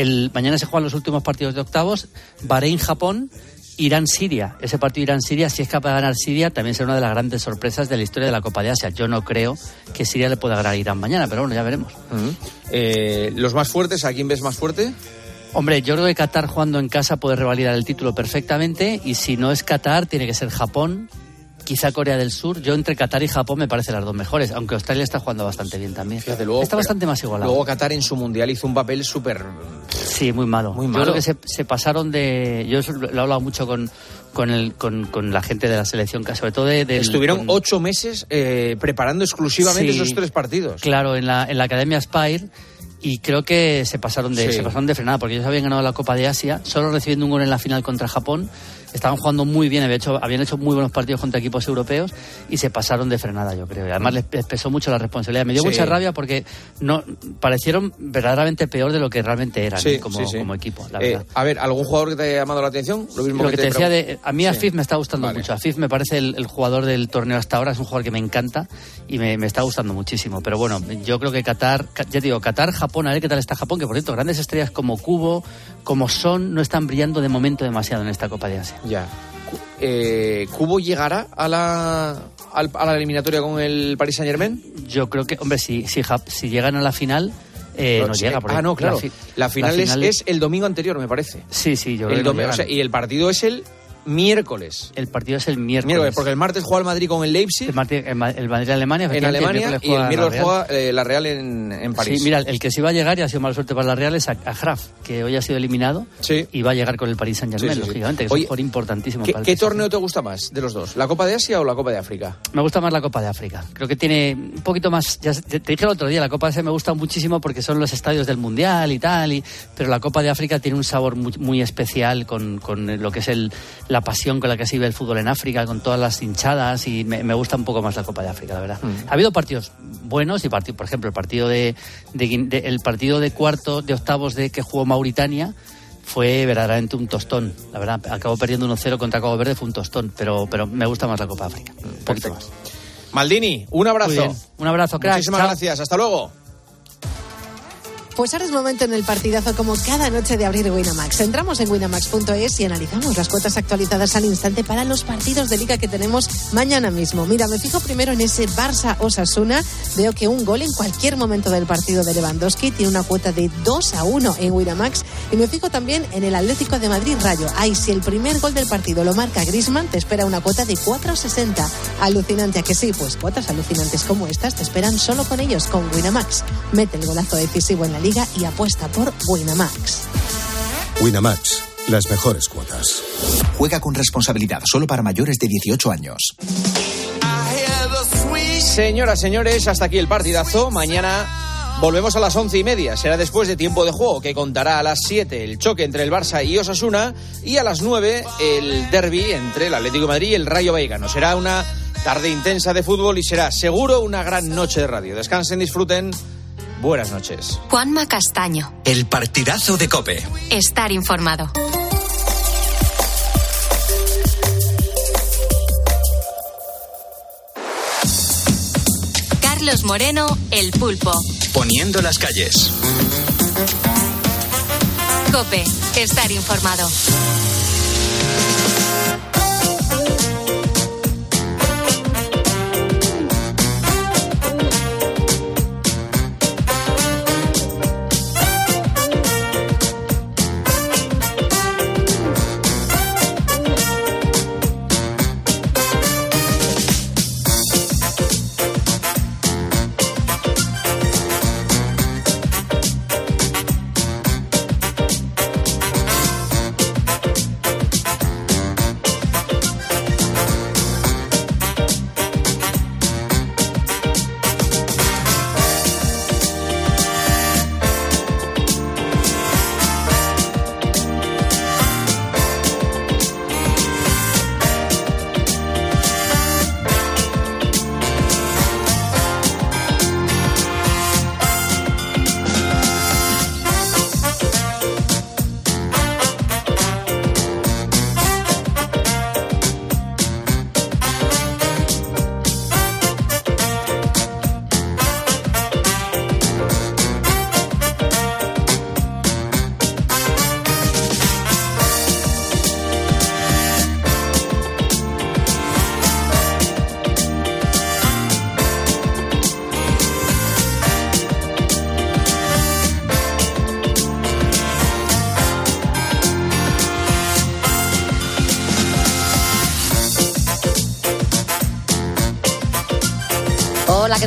el, mañana se juegan los últimos partidos de octavos, Bahrein-Japón, Irán-Siria. Ese partido Irán-Siria, si es capaz de ganar Siria, también será una de las grandes sorpresas de la historia de la Copa de Asia. Yo no creo que Siria le pueda ganar a Irán mañana, pero bueno, ya veremos. Eh, ¿Los más fuertes? ¿A quién ves más fuerte? Hombre, yo creo que Qatar jugando en casa puede revalidar el título perfectamente y si no es Qatar, tiene que ser Japón, quizá Corea del Sur. Yo entre Qatar y Japón me parecen las dos mejores, aunque Australia está jugando bastante bien también. Fíjate, luego, está bastante más igualado. Luego Qatar en su mundial hizo un papel súper. Sí, muy malo. Muy Yo malo. creo que se, se pasaron de. Yo lo he hablado mucho con, con, el, con, con la gente de la selección, sobre todo de. Estuvieron con- ocho meses eh, preparando exclusivamente Sí. esos tres partidos. Claro, en la, en la Academia Spire. Y creo que se pasaron de, Sí. se pasaron de frenada, porque ellos habían ganado la Copa de Asia, solo recibiendo un gol en la final contra Japón. Estaban jugando muy bien, había hecho- habían hecho muy buenos partidos contra equipos europeos y se pasaron de frenada, yo creo. Y además les, les pesó mucho la responsabilidad. Me dio Sí. mucha rabia porque no parecieron verdaderamente peor de lo que realmente eran Sí, ¿eh? como, sí, sí. como equipo, la Eh, verdad. a ver, ¿algún jugador que te haya llamado la atención? Lo mismo Lo que te decía de. A mí. Afif me está gustando Vale. mucho. Afif me parece el, el jugador del torneo hasta ahora. Es un jugador que me encanta y me, me está gustando muchísimo. Pero bueno, yo creo que Qatar. Ya te digo, Qatar, Japón, a ver qué tal está Japón. Que por cierto, grandes estrellas como Cubo, como Son, no están brillando de momento demasiado en esta Copa de Asia. Ya. Eh, ¿Cubo llegará a la, a la eliminatoria con el Paris Saint Germain? Yo creo que, hombre, si, si, si llegan a la final, eh, no, llega. porque ah, no, claro. La, fi- La final, la es- final es, el domingo anterior, me parece. Sí, sí, yo creo que no o sea, y el partido es el miércoles. El partido es el miércoles. Miércoles, porque el martes juega el Madrid con el Leipzig El, Marti- el Ma- el Madrid-Alemania. en efectivamente, Alemania y el miércoles juega eh, la Real en, en París. Sí, mira, el que sí va a llegar y ha sido mala suerte para la Real es a, a Graf, que hoy ha sido eliminado Sí. y va a llegar con el Paris Saint Germain, Sí, sí, lógicamente, que es un importantísimo ¿Qué, para el qué torneo te gusta más de los dos? ¿La Copa de Asia o la Copa de África? Me gusta más la Copa de África. Creo que tiene un poquito más. Ya te te dije el otro día, la Copa de Asia me gusta muchísimo porque son los estadios del Mundial y tal, y, pero la Copa de África tiene un sabor muy, muy especial con, con lo que es el, la pasión con la que se vive el fútbol en África, con todas las hinchadas, y me, me gusta un poco más la Copa de África, la verdad. Mm. Ha habido partidos buenos y partidos, por ejemplo, el partido de, de Guin- de- el partido de cuarto, de octavos de que jugó Mauritania. Fue verdaderamente un tostón, la verdad. Acabó perdiendo 1-0 contra Cabo Verde, fue un tostón, pero, pero me gusta más la Copa de África. Un poquito más. Maldini, un abrazo. Un abrazo, crack. Muchísimas Chao. gracias. Hasta luego. Pues ahora es momento en el partidazo como cada noche de abrir Winamax. Entramos en winamax.es y analizamos las cuotas actualizadas al instante para los partidos de liga que tenemos mañana mismo. Mira, me fijo primero en ese Barça Osasuna. Veo que un gol en cualquier momento del partido de Lewandowski tiene una cuota de 2 a 1 en Winamax. Y me fijo también en el Atlético de Madrid Rayo. Ay, si el primer gol del partido lo marca Grisman, te espera una cuota de 4.60. Alucinante a que sí, pues cuotas alucinantes como estas te esperan solo con ellos, con Winamax. Mete el golazo decisivo en la liga y apuesta por Winamax. Winamax, las mejores cuotas. Juega con responsabilidad solo para mayores de 18 años. Señoras, señores, hasta aquí el partidazo. Mañana volvemos a las once y media. Será después de tiempo de juego, que contará a las 7 el choque entre el Barça y Osasuna y a las 9 el derby entre el Atlético de Madrid y el Rayo Vallecano. Será una tarde intensa de fútbol y será seguro una gran noche de radio. Descansen, disfruten. Buenas noches. Juanma Castaño. El partidazo de Cope. Estar informado. Carlos Moreno, El Pulpo. Poniendo las calles. Cope. Estar informado.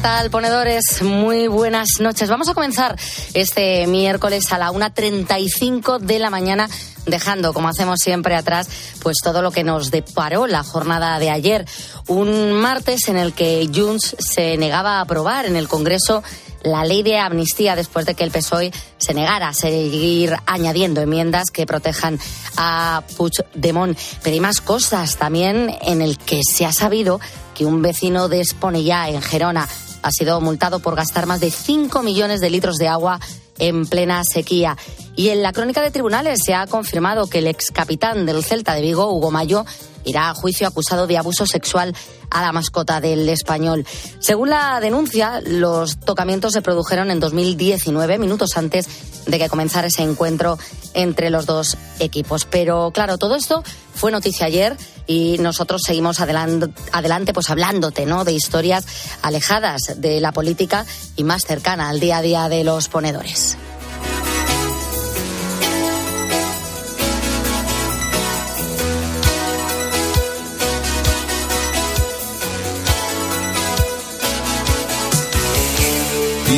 ¿Qué tal, ponedores? Muy buenas noches. Vamos a comenzar este miércoles a la 1.35 de la mañana dejando, como hacemos siempre atrás, pues todo lo que nos deparó la jornada de ayer. Un martes en el que Junts se negaba a aprobar en el Congreso la ley de amnistía después de que el PSOE se negara a seguir añadiendo enmiendas que protejan a Puigdemont. Pero hay más cosas también en el que se ha sabido que un vecino de Esponellá, en Gerona, ha sido multado por gastar más de 5 millones de litros de agua en plena sequía. Y en la crónica de tribunales se ha confirmado que el ex capitán del Celta de Vigo, Hugo Mayo, irá a juicio acusado de abuso sexual a la mascota del español. Según la denuncia, los tocamientos se produjeron en 2019, minutos antes de que comenzara ese encuentro entre los dos equipos. Pero claro, todo esto fue noticia ayer y nosotros seguimos adelante, pues hablándote ¿no? de historias alejadas de la política y más cercana al día a día de los ponedores.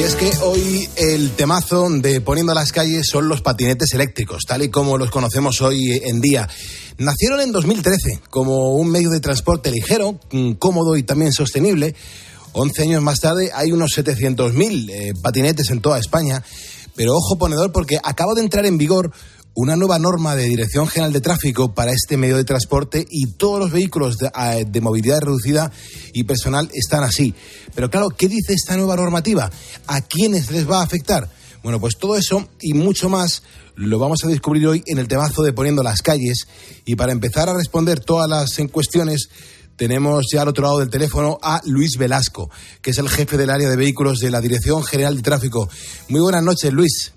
Es que hoy el temazo de poniendo a las calles son los patinetes eléctricos, tal y como los conocemos hoy en día. Nacieron en 2013 como un medio de transporte ligero, mm, cómodo y también sostenible. Once años más tarde hay unos 700.000 eh, patinetes en toda España. Pero ojo ponedor porque acaba de entrar en vigor una nueva norma de Dirección General de Tráfico para este medio de transporte y todos los vehículos de, movilidad reducida y personal están así. Pero claro, ¿qué dice esta nueva normativa? ¿A quiénes les va a afectar? Bueno, pues todo eso y mucho más lo vamos a descubrir hoy en el temazo de Poniendo las calles. Y para empezar a responder todas las cuestiones, tenemos ya al otro lado del teléfono a Luis Velasco, que es el jefe del área de vehículos de la Dirección General de Tráfico. Muy buenas noches, Luis.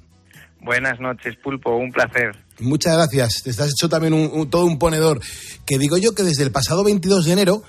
Buenas noches, Pulpo, un placer. Muchas gracias. Te has hecho también un, todo un ponedor. Que digo yo que desde el pasado 22 de enero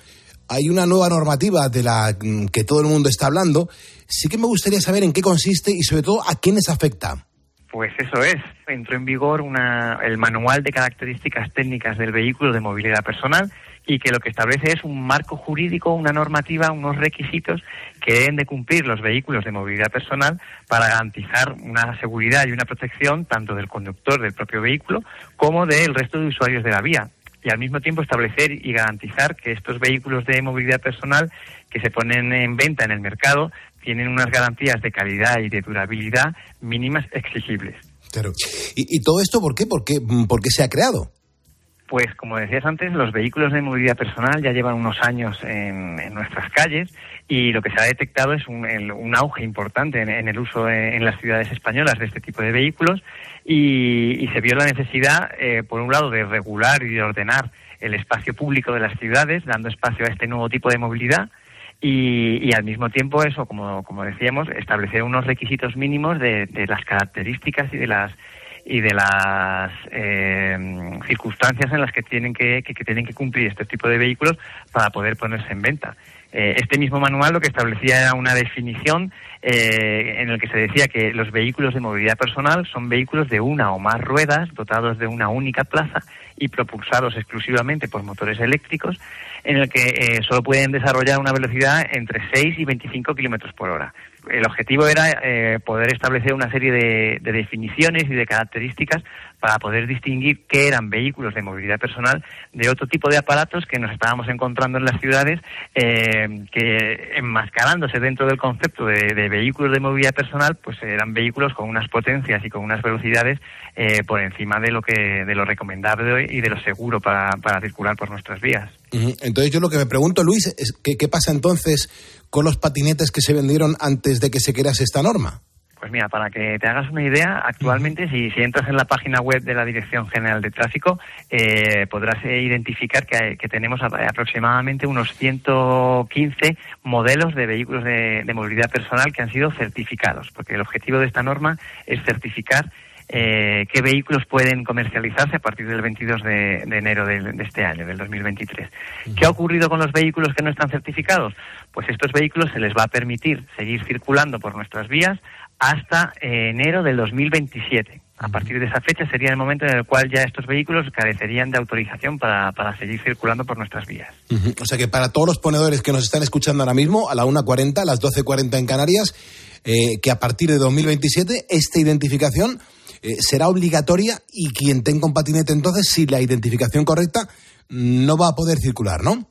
hay una nueva normativa de la mm, que todo el mundo está hablando. Sí que me gustaría saber en qué consiste y sobre todo a quiénes afecta. Pues eso es. Entró en vigor una, el manual de características técnicas del vehículo de movilidad personal y que lo que establece es un marco jurídico, una normativa, unos requisitos que deben de cumplir los vehículos de movilidad personal para garantizar una seguridad y una protección tanto del conductor del propio vehículo como del resto de usuarios de la vía y al mismo tiempo establecer y garantizar que estos vehículos de movilidad personal que se ponen en venta en el mercado tienen unas garantías de calidad y de durabilidad mínimas exigibles. Claro. ¿Y, todo esto por qué? ¿Por qué, por qué se ha creado? Pues como decías antes, los vehículos de movilidad personal ya llevan unos años en, nuestras calles y lo que se ha detectado es un, auge importante en, el uso en, las ciudades españolas de este tipo de vehículos y, se vio la necesidad, eh, por un lado, de regular y de ordenar el espacio público de las ciudades, dando espacio a este nuevo tipo de movilidad. Y, al mismo tiempo eso, como, como decíamos, establecer unos requisitos mínimos de las características y de las y de las eh, circunstancias en las que tienen que, tienen que cumplir este tipo de vehículos para poder ponerse en venta. Eh, este mismo manual lo que establecía era una definición eh, en el que se decía que los vehículos de movilidad personal son vehículos de una o más ruedas dotados de una única plaza y propulsados exclusivamente por motores eléctricos en el que solo pueden desarrollar una velocidad entre 6 y 25 kilómetros por hora el objetivo era eh, poder establecer una serie de, definiciones y de características para poder distinguir qué eran vehículos de movilidad personal de otro tipo de aparatos que nos estábamos encontrando en las ciudades eh, que enmascarándose dentro del concepto de, vehículos de movilidad personal pues eran vehículos con unas potencias y con unas velocidades eh, por encima de lo que de lo recomendable y de lo seguro para, circular por nuestras vías. Entonces yo lo que me pregunto Luis es qué pasa entonces con los patinetes que se vendieron antes de que se crease esta norma? Pues mira, para que te hagas una idea, actualmente si, si entras en la página web de la Dirección General de Tráfico, eh, podrás eh, identificar que, tenemos aproximadamente unos 115 modelos de vehículos de, movilidad personal que han sido certificados, porque el objetivo de esta norma es certificar eh, qué vehículos pueden comercializarse a partir del 22 de, enero de, este año, del 2023. ¿Qué ha ocurrido con los vehículos que no están certificados? Pues estos vehículos se les va a permitir seguir circulando por nuestras vías hasta enero del 2027. A partir de esa fecha sería el momento en el cual ya estos vehículos carecerían de autorización para, para seguir circulando por nuestras vías. O sea que para todos los ponedores que nos están escuchando ahora mismo, a la 1.40, a las 12.40 en Canarias, eh, que a partir de 2027 esta identificación eh, será obligatoria y quien tenga un patinete entonces, si la identificación correcta, no va a poder circular, ¿no?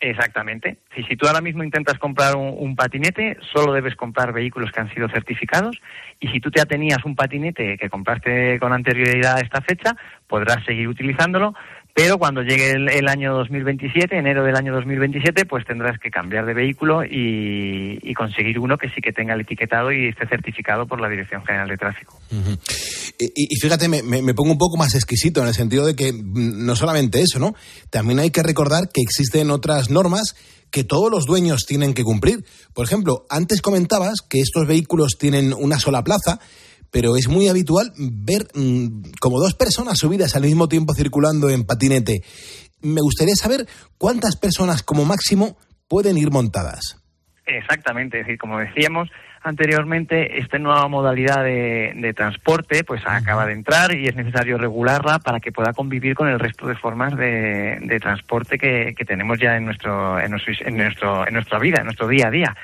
Exactamente. Si, tú ahora mismo intentas comprar un, patinete, solo debes comprar vehículos que han sido certificados y si tú ya tenías un patinete que compraste con anterioridad a esta fecha, podrás seguir utilizándolo, pero cuando llegue el, el, año 2027, enero del año 2027, pues tendrás que cambiar de vehículo y, conseguir uno que sí que tenga el etiquetado y esté certificado por la Dirección General de Tráfico. Uh y, fíjate, me, me, pongo un poco más exquisito en el sentido de que mm, no solamente eso, ¿no? También hay que recordar que existen otras normas que todos los dueños tienen que cumplir. Por ejemplo, antes comentabas que estos vehículos tienen una sola plaza, pero es muy habitual ver mmm, como dos personas subidas al mismo tiempo circulando en patinete. Me gustaría saber cuántas personas como máximo pueden ir montadas. Exactamente, es decir, como decíamos anteriormente, esta nueva modalidad de, de transporte pues acaba de entrar y es necesario regularla para que pueda convivir con el resto de formas de, de transporte que, que, tenemos ya en nuestro, en nuestro, en nuestro, en nuestra vida, en nuestro día a día.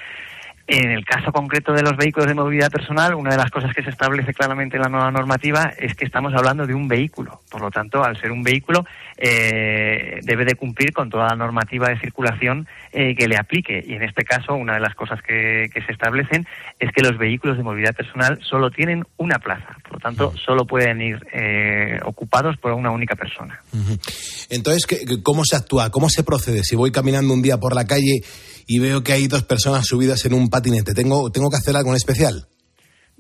En el caso concreto de los vehículos de movilidad personal, una de las cosas que se establece claramente en la nueva normativa es que estamos hablando de un vehículo. Por lo tanto, al ser un vehículo, eh, debe de cumplir con toda la normativa de circulación eh, que le aplique. Y en este caso, una de las cosas que, que, se establecen es que los vehículos de movilidad personal solo tienen una plaza. Por lo tanto, solo pueden ir eh, ocupados por una única persona. Entonces, ¿cómo se actúa? ¿Cómo se procede? Si voy caminando un día por la calle y veo que hay dos personas subidas en un patinete. ¿Tengo, tengo que hacer algo en especial?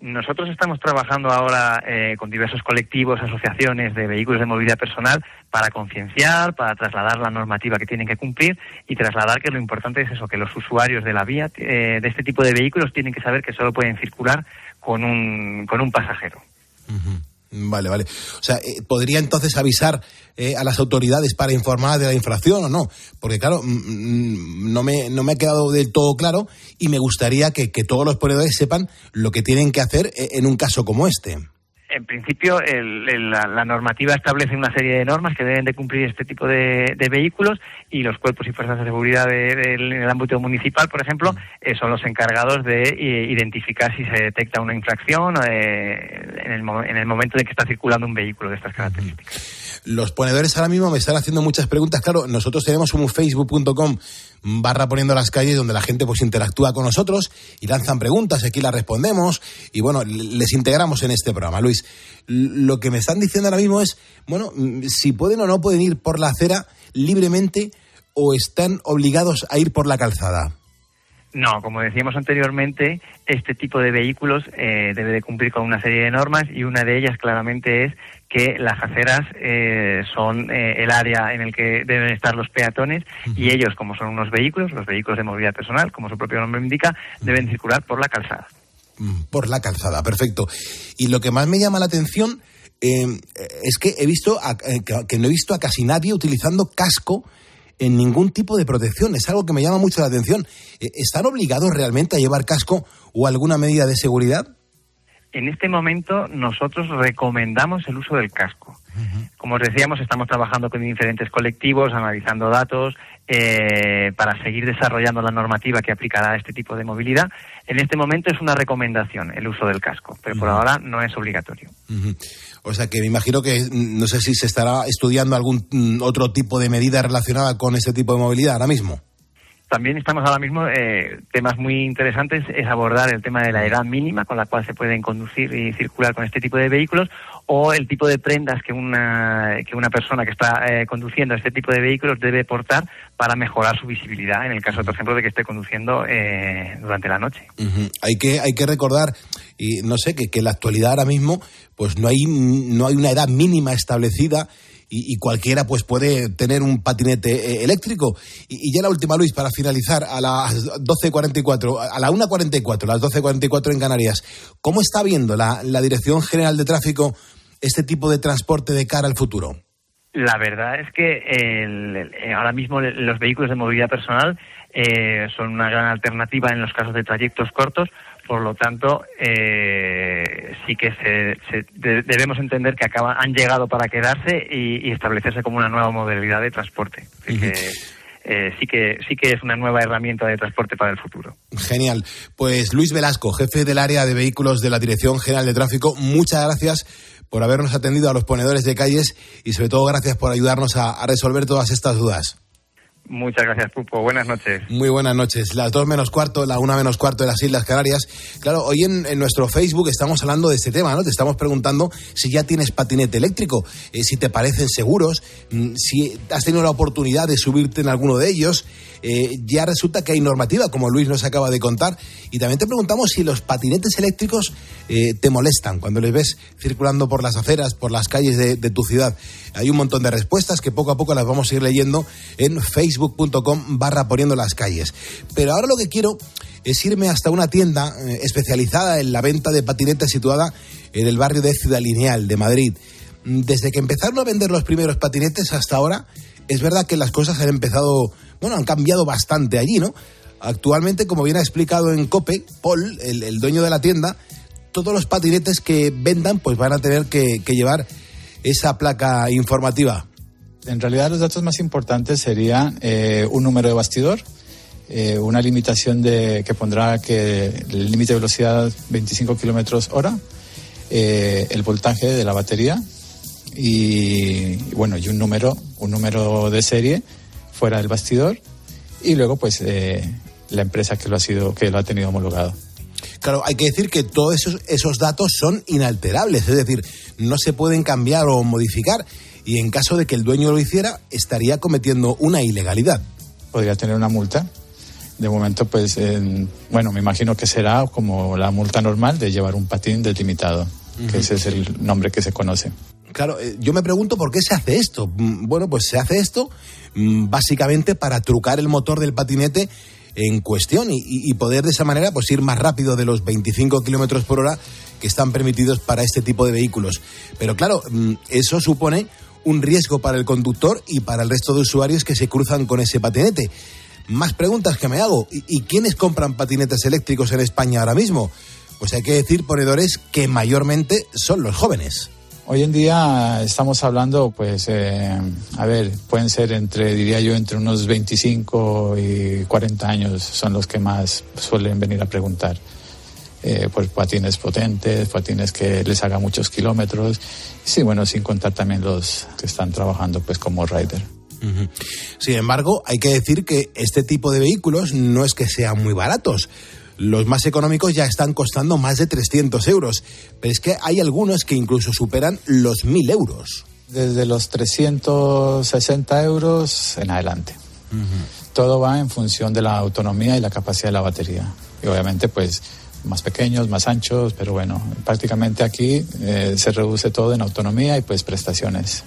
Nosotros estamos trabajando ahora eh, con diversos colectivos, asociaciones de vehículos de movilidad personal para concienciar, para trasladar la normativa que tienen que cumplir y trasladar que lo importante es eso, que los usuarios de la vía eh, de este tipo de vehículos tienen que saber que solo pueden circular con un, con un pasajero. Uh -huh. Vale, vale. O sea, eh, ¿podría entonces avisar eh, a las autoridades para informar de la infracción o no? Porque, claro, mm, no, me, no me ha quedado del todo claro y me gustaría que, que todos los ponedores sepan lo que tienen que hacer eh, en un caso como este en principio, el, el, la, la, normativa establece una serie de normas que deben de cumplir este tipo de, de vehículos y los cuerpos y fuerzas de seguridad de, de, en el ámbito municipal, por ejemplo, eh, son los encargados de eh, identificar si se detecta una infracción eh, en, el, en, el, momento en que está circulando un vehículo de estas características. Los ponedores ahora mismo me están haciendo muchas preguntas. Claro, nosotros tenemos un facebook.com barra poniendo las calles donde la gente pues interactúa con nosotros y lanzan preguntas, aquí las respondemos y bueno, les integramos en este programa. Luis, lo que me están diciendo ahora mismo es, bueno, si pueden o no pueden ir por la acera libremente o están obligados a ir por la calzada. No, como decíamos anteriormente, este tipo de vehículos eh, debe de cumplir con una serie de normas y una de ellas claramente es que las aceras eh, son eh, el área en el que deben estar los peatones y ellos, como son unos vehículos, los vehículos de movilidad personal, como su propio nombre indica, deben circular por la calzada. Por la calzada, perfecto. Y lo que más me llama la atención eh, es que he visto a, que no he visto a casi nadie utilizando casco en ningún tipo de protección. Es algo que me llama mucho la atención. ¿Están obligados realmente a llevar casco o alguna medida de seguridad? En este momento nosotros recomendamos el uso del casco. Uh -huh. Como os decíamos, estamos trabajando con diferentes colectivos, analizando datos, eh, para seguir desarrollando la normativa que aplicará a este tipo de movilidad. En este momento es una recomendación el uso del casco, pero uh -huh. por ahora no es obligatorio. Uh -huh. O sea que me imagino que no sé si se estará estudiando algún mm, otro tipo de medida relacionada con ese tipo de movilidad ahora mismo. También estamos ahora mismo, eh, temas muy interesantes, es abordar el tema de la edad mínima con la cual se pueden conducir y circular con este tipo de vehículos o el tipo de prendas que una, que una persona que está eh, conduciendo este tipo de vehículos debe portar para mejorar su visibilidad en el caso, por ejemplo, de que esté conduciendo eh, durante la noche. Uh. Hay que hay que recordar y no sé que, que en la actualidad ahora mismo pues no hay no hay una edad mínima establecida y, cualquiera pues puede tener un patinete eh, eléctrico. Y, ya la última, Luis, para finalizar, a las 12.44, a la 1.44, las 12.44 en Canarias, ¿cómo está viendo la Dirección General de Tráfico este tipo de transporte de cara al futuro? La verdad es que el, el, ahora mismo los vehículos de movilidad personal eh, son una gran alternativa en los casos de trayectos cortos Por lo tanto, eh, sí que se, debemos entender que acaba, han llegado para quedarse y, establecerse como una nueva modalidad de transporte. Eh, sí que sí que es una nueva herramienta de transporte para el futuro. Genial. Pues Luis Velasco, jefe del área de vehículos de la Dirección General de Tráfico, muchas gracias por habernos atendido a los ponedores de calles y sobre todo gracias por ayudarnos a resolver todas estas dudas. Muchas gracias, Pupo. Buenas noches. Muy buenas noches. Las dos menos cuarto, la una menos cuarto de las Islas Canarias. Claro, hoy en, nuestro Facebook estamos hablando de este tema, ¿no? Te estamos preguntando si ya tienes patinete eléctrico, eh, si te parecen seguros, mm, si has tenido la oportunidad de subirte en alguno de ellos. Eh, ya resulta que hay normativa, como Luis nos acaba de contar. Y también te preguntamos si los patinetes eléctricos eh, te molestan cuando les ves circulando por las aceras, por las calles de, tu ciudad. Hay un montón de respuestas que poco a poco las vamos a ir leyendo en facebook.com barra poniendo las calles. Pero ahora lo que quiero es irme hasta una tienda eh, especializada en la venta de patinetes situada en el barrio de Ciudad Lineal de Madrid. Desde que empezaron a vender los primeros patinetes hasta ahora, es verdad que las cosas han empezado, bueno, han cambiado bastante allí, ¿no? Actualmente, como bien ha explicado en COPE, Paul, el, dueño de la tienda, todos los patinetes que vendan pues van a tener que llevar esa placa informativa? En realidad los datos más importantes serían eh, un número de bastidor, eh, una limitación de, que pondrá que el límite de velocidad 25 kilómetros hora, eh, el voltaje de la batería y, bueno y un número un número de serie fuera del bastidor y luego pues la empresa que lo ha sido que lo ha tenido homologado. Claro, hay que decir que todos esos, esos datos son inalterables, es decir, no se pueden cambiar o modificar y en caso de que el dueño lo hiciera, estaría cometiendo una ilegalidad. Podría tener una multa. De momento, pues, bueno, me imagino que será como la multa normal de llevar un patín delimitado, que ese es el nombre que se conoce. Claro, eh, yo me pregunto por qué se hace esto. Mm, bueno, pues se hace esto mm, básicamente para trucar el motor del patinete en cuestión y, poder de esa manera pues ir más rápido de los 25 kilómetros por hora que están permitidos para este tipo de vehículos. Pero claro, mm, eso supone un riesgo para el conductor y para el resto de usuarios que se cruzan con ese patinete. Más preguntas que me hago. ¿Y, quiénes compran patinetes eléctricos en España ahora mismo? Pues hay que decir, ponedores, que mayormente son los jóvenes. Hoy en día estamos hablando, pues, eh, a ver, pueden ser entre, diría yo, entre unos 25 y 40 años son los que más suelen venir a preguntar. Eh, pues patines potentes, patines que les haga muchos kilómetros. Sí, bueno, sin contar también los que están trabajando pues como rider. Sin embargo, hay que decir que este tipo de vehículos no es que sean muy baratos. Los más económicos ya están costando más de 300 euros, pero es que hay algunos que incluso superan los 1.000 euros. Desde los 360 euros en adelante. Todo va en función de la autonomía y la capacidad de la batería. Y obviamente, pues, más pequeños, más anchos, pero bueno, prácticamente aquí eh, se reduce todo en autonomía y pues prestaciones.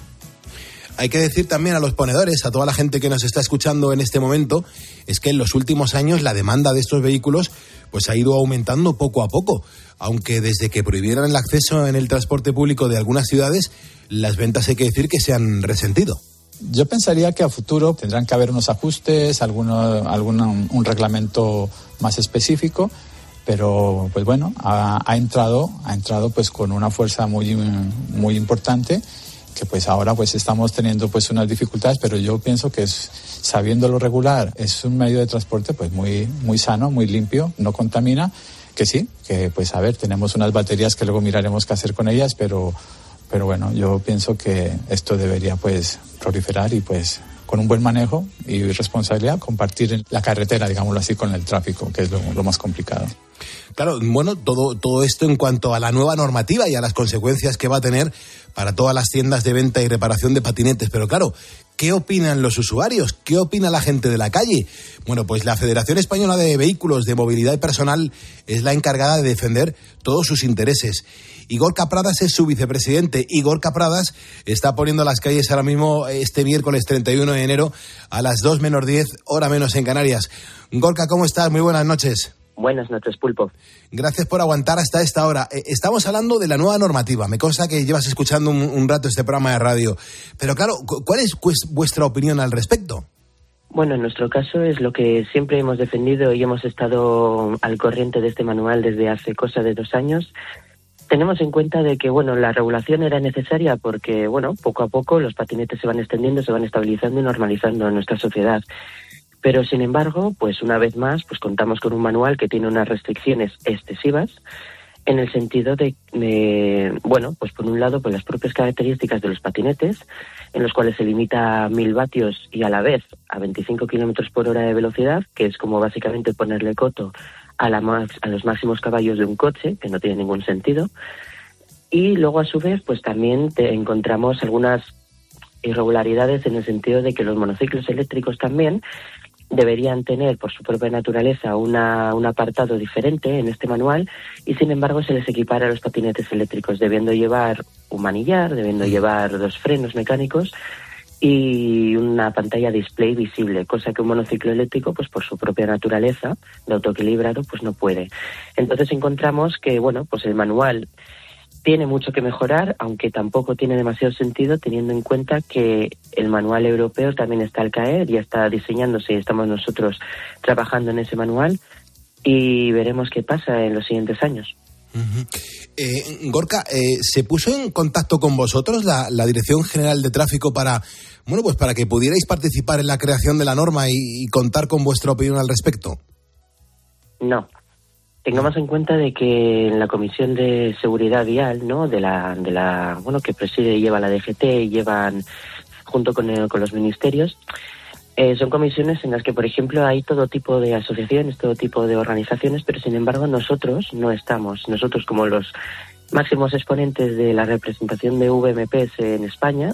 Hay que decir también a los ponedores, a toda la gente que nos está escuchando en este momento, es que en los últimos años la demanda de estos vehículos pues ha ido aumentando poco a poco, aunque desde que prohibieran el acceso en el transporte público de algunas ciudades, las ventas hay que decir que se han resentido. Yo pensaría que a futuro tendrán que haber unos ajustes, alguno, un reglamento más específico, pero pues bueno, ha, ha, entrado, ha entrado pues con una fuerza muy, muy importante que pues ahora pues estamos teniendo pues unas dificultades, pero yo pienso que es, sabiéndolo regular es un medio de transporte pues muy, muy sano, muy limpio, no contamina, que sí, que pues a ver, tenemos unas baterías que luego miraremos qué hacer con ellas, pero, pero bueno, yo pienso que esto debería pues proliferar y pues con un buen manejo y responsabilidad compartir la carretera, digámoslo así, con el tráfico, que es lo más complicado. Claro, bueno, todo, todo esto en cuanto a la nueva normativa y a las consecuencias que va a tener para todas las tiendas de venta y reparación de patinetes. Pero claro, ¿qué opinan los usuarios? ¿Qué opina la gente de la calle? Bueno, pues la Federación Española de Vehículos de Movilidad Personal es la encargada de defender todos sus intereses. Igor Capradas es su vicepresidente. Igor Capradas está poniendo las calles ahora mismo este miércoles 31 de enero a las 2 menos 10, hora menos en Canarias. Gorka, ¿cómo estás? Muy buenas noches. Buenas noches, Pulpo. Gracias por aguantar hasta esta hora. Eh, estamos hablando de la nueva normativa. Me consta que llevas escuchando un, rato este programa de radio. Pero claro, ¿cuál es vuestra opinión al respecto? Bueno, en nuestro caso es lo que siempre hemos defendido y hemos estado al corriente de este manual desde hace cosa de dos años. Tenemos en cuenta de que bueno la regulación era necesaria porque bueno poco a poco los patinetes se van extendiendo, se van estabilizando y normalizando en nuestra sociedad. Pero sin embargo, pues una vez más, pues contamos con un manual que tiene unas restricciones excesivas en el sentido de, bueno, pues por un lado, pues las propias características de los patinetes, en los cuales se limita a mil vatios y a la vez a 25 kilómetros por hora de velocidad, que es como básicamente ponerle coto a, la, a los máximos caballos de un coche, que no tiene ningún sentido. Y luego, a su vez, pues también te encontramos algunas irregularidades en el sentido de que los monociclos eléctricos también deberían tener por su propia naturaleza una, un apartado diferente en este manual y sin embargo se les equipara a los patinetes eléctricos, debiendo llevar un manillar, debiendo llevar dos frenos mecánicos y una pantalla display visible, cosa que un monociclo eléctrico, pues por su propia naturaleza de autoequilibrado, pues no puede. Entonces encontramos que, bueno, pues el manual tiene mucho que mejorar, aunque tampoco tiene demasiado sentido teniendo en cuenta que el manual europeo también está al caer, ya está diseñándose y estamos nosotros trabajando en ese manual y veremos qué pasa en los siguientes años. Eh, Gorka, eh, ¿se puso en contacto con vosotros la, Dirección General de Tráfico para, bueno, pues para que pudierais participar en la creación de la norma y contar con vuestra opinión al respecto? No, Tengamos en cuenta de que en la Comisión de Seguridad Vial, ¿no? De la, de la, bueno, que preside y lleva la DGT y llevan junto con, con los ministerios, eh, son comisiones en las que, por ejemplo, hay todo tipo de asociaciones, todo tipo de organizaciones, pero sin embargo nosotros no estamos. Nosotros como los máximos exponentes de la representación de VMPs en España,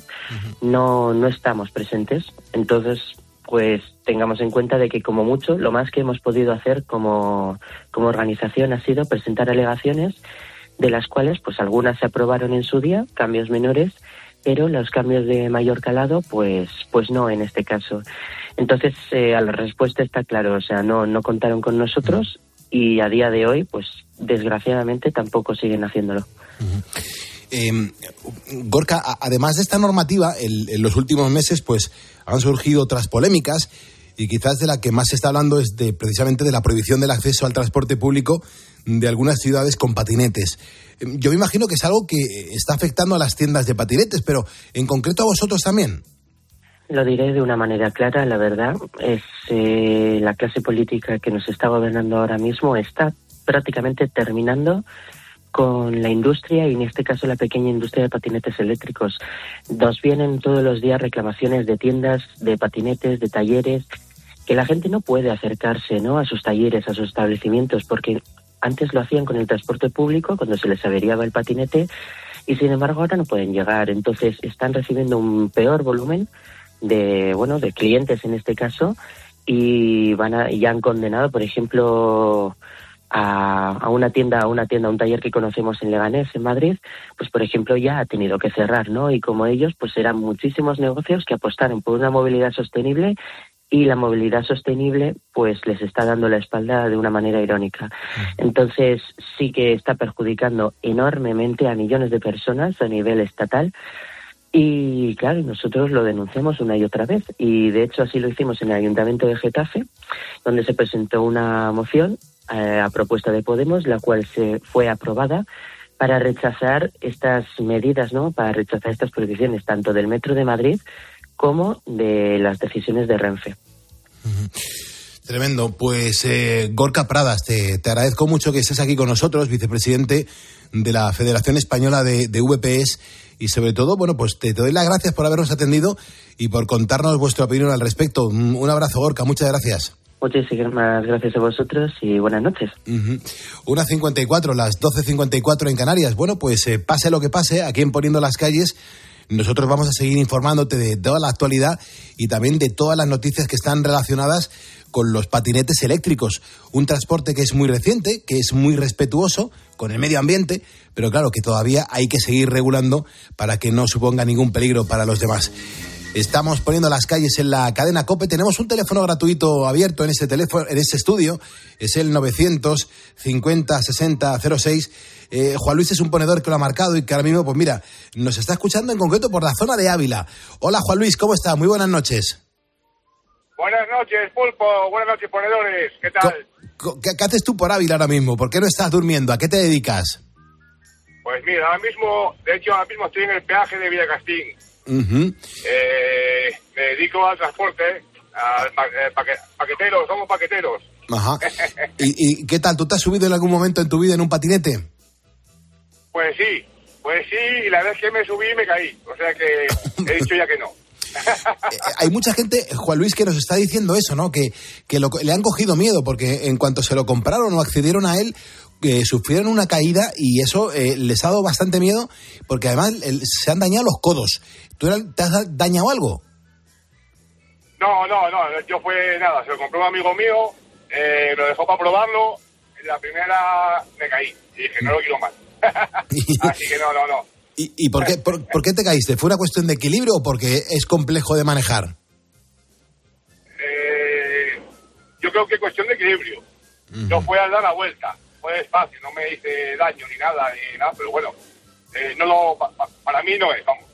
no, no estamos presentes. Entonces, pues tengamos en cuenta de que como mucho lo más que hemos podido hacer como, organización ha sido presentar alegaciones de las cuales pues algunas se aprobaron en su día, cambios menores, pero los cambios de mayor calado pues pues no en este caso. Entonces eh, a la respuesta está claro, o sea, no no contaron con nosotros y a día de hoy pues desgraciadamente tampoco siguen haciéndolo. Eh, Gorka, además de esta normativa, en los últimos meses, pues han surgido otras polémicas y quizás de la que más se está hablando es de precisamente de la prohibición del acceso al transporte público de algunas ciudades con patinetes. Em, yo me imagino que es algo que está afectando a las tiendas de patinetes, pero en concreto a vosotros también. Lo diré de una manera clara, la verdad. Es eh, la clase política que nos está gobernando ahora mismo está prácticamente terminando con la industria y en este caso la pequeña industria de patinetes eléctricos. Nos vienen todos los días reclamaciones de tiendas, de patinetes, de talleres, que la gente no puede acercarse ¿no? a sus talleres, a sus establecimientos, porque antes lo hacían con el transporte público, cuando se les averiaba el patinete, y sin embargo ahora no pueden llegar. Entonces están recibiendo un peor volumen de, bueno, de clientes en este caso, y van a, y han condenado, por ejemplo, a, una tienda, a una tienda, a un taller que conocemos en Leganés, en Madrid, pues por ejemplo ya ha tenido que cerrar, ¿no? Y como ellos, pues eran muchísimos negocios que apostaron por una movilidad sostenible y la movilidad sostenible pues les está dando la espalda de una manera irónica. Entonces sí que está perjudicando enormemente a millones de personas a nivel estatal y claro, nosotros lo denunciamos una y otra vez y de hecho así lo hicimos en el Ayuntamiento de Getafe, donde se presentó una moción eh, a propuesta de Podemos, la cual se fue aprobada para rechazar estas medidas, ¿no? Para rechazar estas prohibiciones tanto del Metro de Madrid como de las decisiones de Renfe. Tremendo. Pues eh, Gorka Pradas, te, agradezco mucho que estés aquí con nosotros, vicepresidente de la Federación Española de, VPS y sobre todo, bueno, pues te, doy las gracias por habernos atendido y por contarnos vuestra opinión al respecto. Un abrazo, Gorka, muchas gracias. Muchísimas gracias a vosotros y buenas noches. Una 54, las 12.54 en Canarias. Bueno, pues eh, pase lo que pase, aquí en Poniendo las Calles, nosotros vamos a seguir informándote de toda la actualidad y también de todas las noticias que están relacionadas con los patinetes eléctricos. Un transporte que es muy reciente, que es muy respetuoso con el medio ambiente, pero claro que todavía hay que seguir regulando para que no suponga ningún peligro para los demás. Estamos poniendo las calles en la cadena COPE. Tenemos un teléfono gratuito abierto en ese teléfono, en ese estudio. Es el 950 60 06. Juan Luis es un ponedor que lo ha marcado y que ahora mismo, pues mira, nos está escuchando en concreto por la zona de Ávila. Hola Juan Luis, ¿cómo está? Muy buenas noches. Buenas noches, Pulpo. Buenas noches, ponedores. ¿Qué tal? ¿Qué, qué haces tú por Ávila ahora mismo? ¿Por qué no estás durmiendo? ¿A qué te dedicas? Pues mira, ahora mismo, de hecho, ahora mismo estoy en el peaje de Villacastín. Eh, me dedico al transporte, al pa- eh, paque- paqueteros, somos paqueteros. Ajá. ¿Y, y qué tal? ¿Tú te has subido en algún momento en tu vida en un patinete? Pues sí, pues sí, y la vez que me subí me caí. O sea que he dicho ya que no. Eh, Hay mucha gente, Juan Luis, que nos está diciendo eso, ¿no? Que, que lo- le han cogido miedo porque en cuanto se lo compraron o accedieron a él, eh, sufrieron una caída y eso eh, les ha dado bastante miedo porque además se han dañado los codos. ¿Tú te has dañado algo? No, no, no, yo fue nada, se lo compró un amigo mío, eh, lo dejó para probarlo, en la primera me caí y dije, no lo quiero más. Así que no, no, no. ¿Y, y por, qué, por, por qué te caíste? ¿Fue una cuestión de equilibrio o porque es complejo de manejar? Eh, yo creo que es cuestión de equilibrio. Yo fui a dar la vuelta, fue despacio, no me hice daño ni nada, ni nada, pero bueno, eh, no lo, pa- pa- para mí no es, vamos.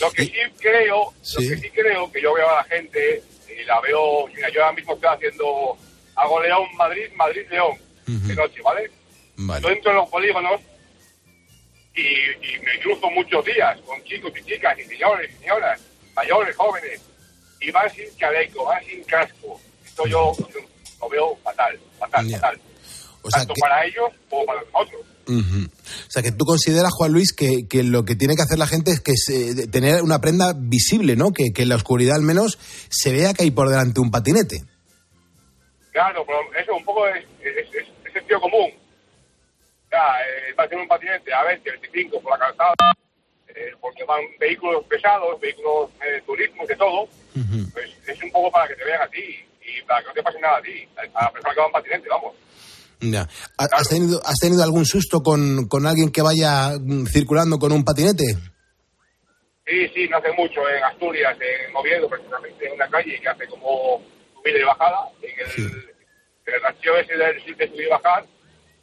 Lo que sí creo, Sí. lo que sí creo, que yo veo a la gente y la veo, mira, yo ahora mismo estoy haciendo, hago León, Madrid, Madrid, León, de noche, ¿vale? Vale. Yo entro en los polígonos y, y me cruzo muchos días con chicos y chicas y señores y señoras, mayores, jóvenes, y van sin chaleco, van sin casco. Esto yo lo veo fatal, fatal, fatal. O sea, Tanto que- para ellos como para nosotros. Ujú. O sea, que tú consideras, Juan Luis, que, que lo que tiene que hacer la gente es que se- tener una prenda visible, ¿no? Que, que en la oscuridad al menos se vea que hay por delante un patinete. Claro, pero eso un poco es, es, es- es sentido común. Ya, eh, va a ser un patinete a 20, 25 por la calzada, eh, porque van vehículos pesados, vehículos eh, de turismo, de todo. Pues es un poco para que te vean a ti y para que no te pase nada a ti, a la persona que va en patinete, vamos. Ya. ¿Ha- ¿Has, tenido, ¿Has tenido algún susto con, con alguien que vaya circulando con un patinete? Sí, sí, no hace mucho en Asturias, en Oviedo, precisamente, en una calle que hace como subida y bajada, en el, en el rancho ese del sitio de subir y bajar,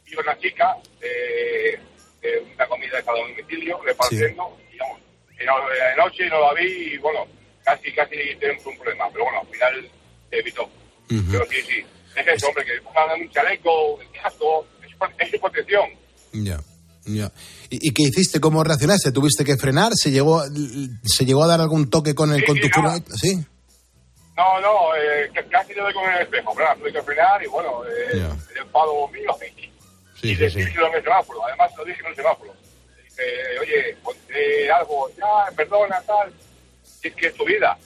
y una chica de, de una comida de cada domicilio repartiendo, y vamos, y no, de noche no la vi y bueno, casi, casi tenemos un problema, pero bueno, al final se evitó. Pero sí, sí, es eso, hombre, que pongan un chaleco, un casco, es, es protección. Ya. Ya. ¿Y, y qué hiciste? ¿Cómo reaccionaste? ¿Tuviste que frenar? ¿Se llegó, se llegó a dar algún toque con, el, Sí, con sí, tu furgoneta? ¿Sí? No, no, eh, casi le doy con el espejo, ¿verdad? Tuve que frenar y bueno, eh, el enfado mío Sí, y sí, sí. en el semáforo. Además, lo dije en el semáforo. Dije, oye, ponte algo, ya, perdona, tal. Y es que es tu vida.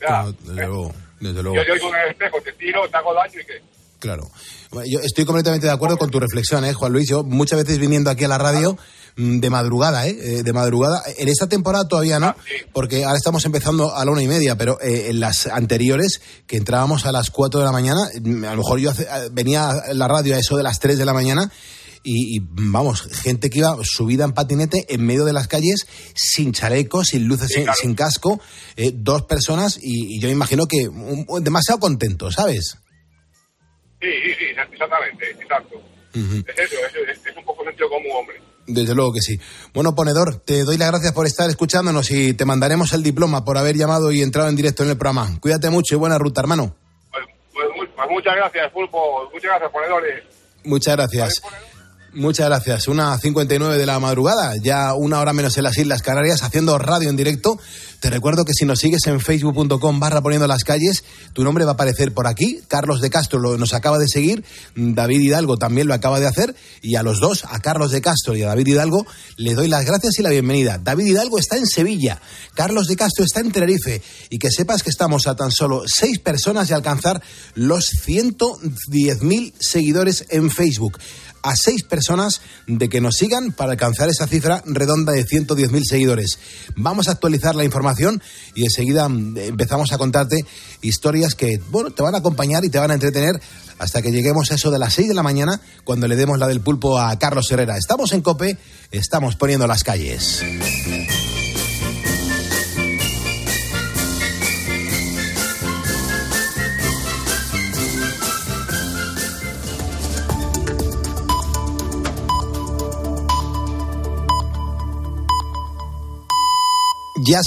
Ya, No, desde luego. Desde luego. yo doy con el espejo, te tiro, te hago daño y que. Claro. Bueno, Yo estoy completamente de acuerdo con tu reflexión, ¿eh, Juan Luis. Yo muchas veces viniendo aquí a la radio mm, de madrugada, ¿eh? Eh, De madrugada. En esta temporada todavía no, porque ahora estamos empezando a la una y media, pero eh, en las anteriores, que entrábamos a las cuatro de la mañana, mm, a lo mejor yo hace- eh, venía a la radio a eso de las tres de la mañana. Y, y, vamos, gente que iba subida en patinete en medio de las calles sin chaleco, sin luces, sin, sin casco, eh, dos personas y, y yo imagino que un- un- demasiado contentos, ¿sabes? Sí, sí, sí, exactamente, exacto. Es eso, es, un poco sentido común, hombre. Desde luego que sí. Bueno, ponedor, te doy las gracias por estar escuchándonos y te mandaremos el diploma por haber llamado y entrado en directo en el programa. Cuídate mucho y buena ruta, hermano. Pues, mu- pues muchas gracias, Pulpo, muchas gracias, ponedores. Muchas gracias. Muchas gracias. Una 59 de la madrugada, ya una hora menos en las Islas Canarias, haciendo radio en directo. Te recuerdo que si nos sigues en facebook.com barra poniendo las calles, tu nombre va a aparecer por aquí. Carlos de Castro lo, nos acaba de seguir, David Hidalgo también lo acaba de hacer, y a los dos, a Carlos de Castro y a David Hidalgo, le doy las gracias y la bienvenida. David Hidalgo está en Sevilla, Carlos de Castro está en Tenerife, y que sepas que estamos a tan solo seis personas de alcanzar los 110.000 seguidores en Facebook a seis personas de que nos sigan para alcanzar esa cifra redonda de 110.000 seguidores. Vamos a actualizar la información y enseguida mm, empezamos a contarte historias que, te van a acompañar y te van a entretener hasta que lleguemos a eso de las 6 de la mañana cuando le demos la del pulpo a Carlos Herrera. Estamos en Cope, estamos poniendo las calles. Ya son